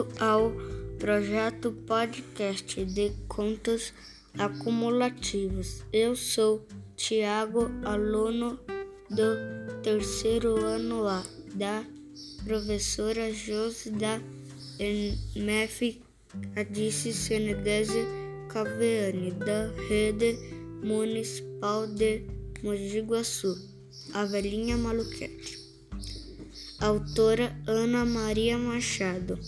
bem-vindo ao projeto podcast de contos acumulativos. Eu sou Tiago, aluno do terceiro ano A da professora Josi da MEF Adice Senedese Caveani, da Rede Municipal de Mogi Guaçu, a velhinha maluquete. Autora Ana Maria Machado.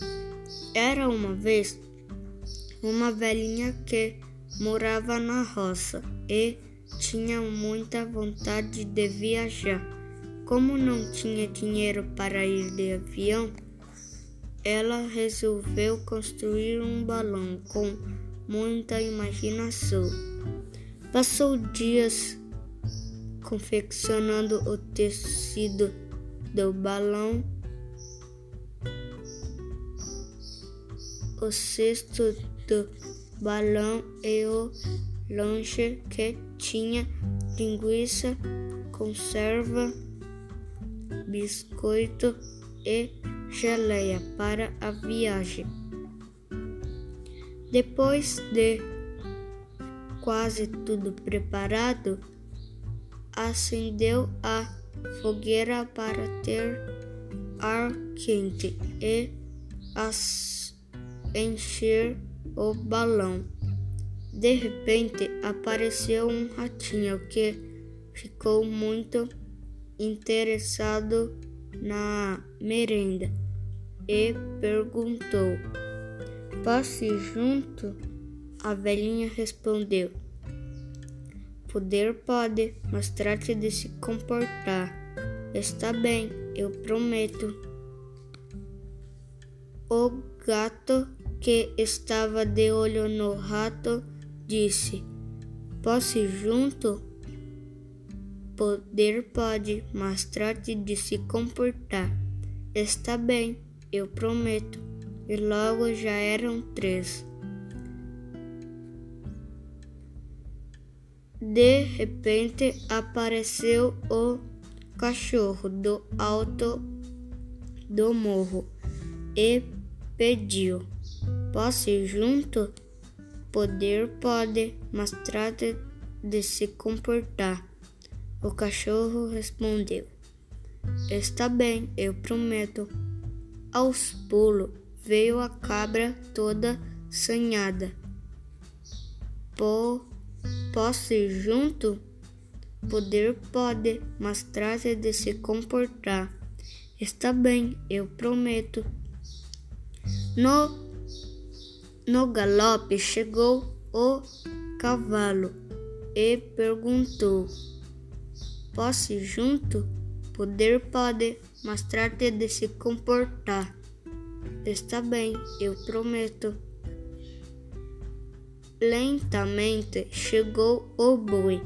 Era uma vez uma velhinha que morava na roça e tinha muita vontade de viajar. Como não tinha dinheiro para ir de avião, ela resolveu construir um balão com muita imaginação. Passou dias confeccionando o tecido do balão, o cesto do balão e o lanche que tinha linguiça, conserva, biscoito e geleia para a viagem. Depois de quase tudo preparado, acendeu a fogueira para ter ar quente e encher o balão. De repente apareceu um ratinho que ficou muito interessado na merenda e perguntou: Passe junto? A velhinha respondeu: Poder pode, mas trate de se comportar. Está bem, eu prometo. O gato, que estava de olho no rato, disse: Posso ir junto? Poder pode, mas trate de se comportar. Está bem, eu prometo. E logo já eram três. De repente apareceu o cachorro do alto do morro e pediu: Posso ir junto? Poder pode, mas trate de se comportar. O cachorro respondeu: Está bem, eu prometo. Aos pulos veio a cabra toda sanhada. Pô Posso ir junto? Poder pode, mas trate de se comportar. Está bem, eu prometo. No, no galope chegou o cavalo e perguntou: Posso ir junto? Poder pode, mas trate de se comportar. Está bem, eu prometo. Lentamente chegou o boi,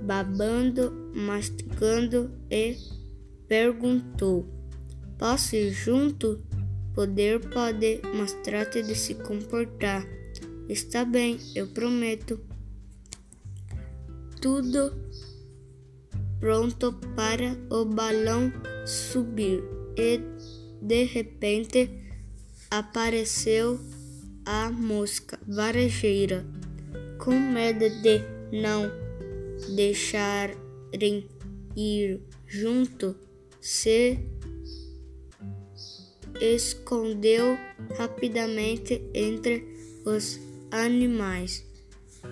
babando, mastigando e perguntou: Posso ir junto? Poder pode, mas trate de se comportar. Está bem, eu prometo. Tudo pronto para o balão subir e de repente apareceu a mosca varejeira, com medo de não deixarem ir junto, se escondeu rapidamente entre os animais.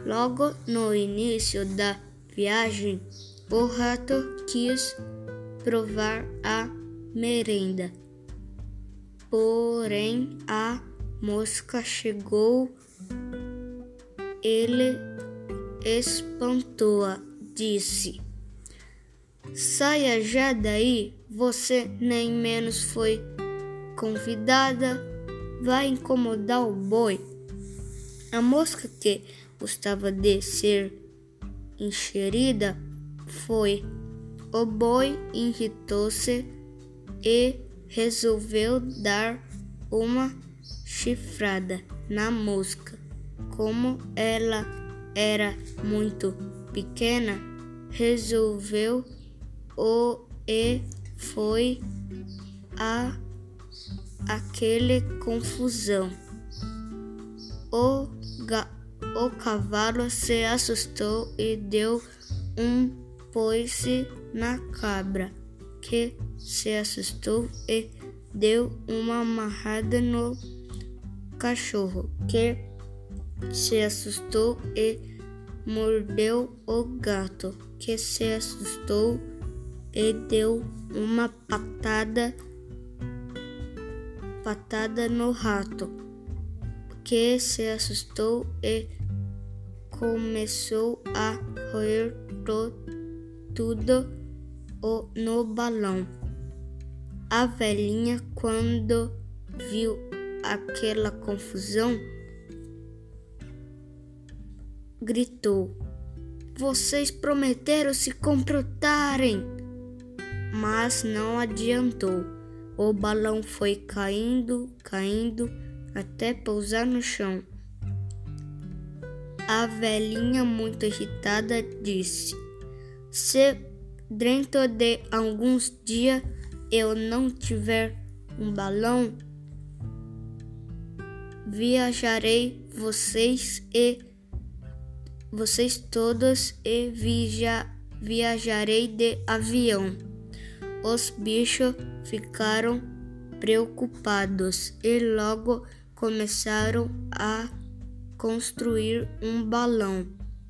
Logo no início da viagem, o rato quis provar a merenda, porém a mosca chegou, ele espantou-a, disse: Saia já daí, você nem menos foi convidada, vai incomodar o boi. A mosca que gostava de ser encherida foi. O boi irritou-se e resolveu dar uma chifrada na mosca. Como ela era muito pequena, resolveu o e foi a aquele confusão. O, o cavalo se assustou e deu um poice na cabra, que se assustou e deu uma amarrada no cachorro, que se assustou e mordeu o gato, que se assustou e deu uma patada patada no rato, que se assustou e começou a roer to, tudo o, no balão. A velhinha, quando viu aquela confusão, gritou: Vocês prometeram se comportarem! Mas não adiantou. O balão foi caindo, caindo, até pousar no chão. A velhinha, muito irritada, disse: Se dentro de alguns dias eu não tiver um balão, viajarei vocês e vocês todos e via, viajarei de avião. Os bichos ficaram preocupados e logo começaram a construir um balão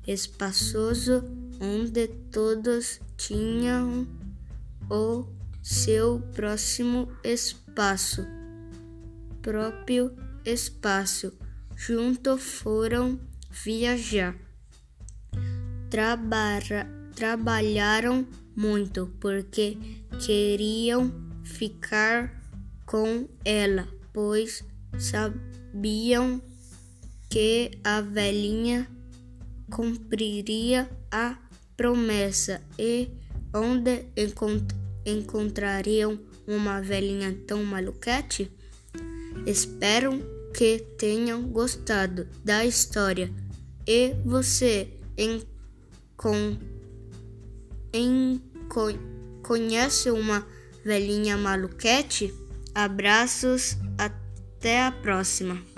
espaçoso onde todos tinham o seu próximo espaço, próprio espaço. Juntos foram viajar traba trabalharam muito porque queriam ficar com ela, pois sabiam que a velhinha cumpriria a promessa e onde encont encontrariam uma velhinha tão maluquete? Espero que tenham gostado da história. E você, com em, conhece uma velhinha maluquete? Abraços, até a próxima.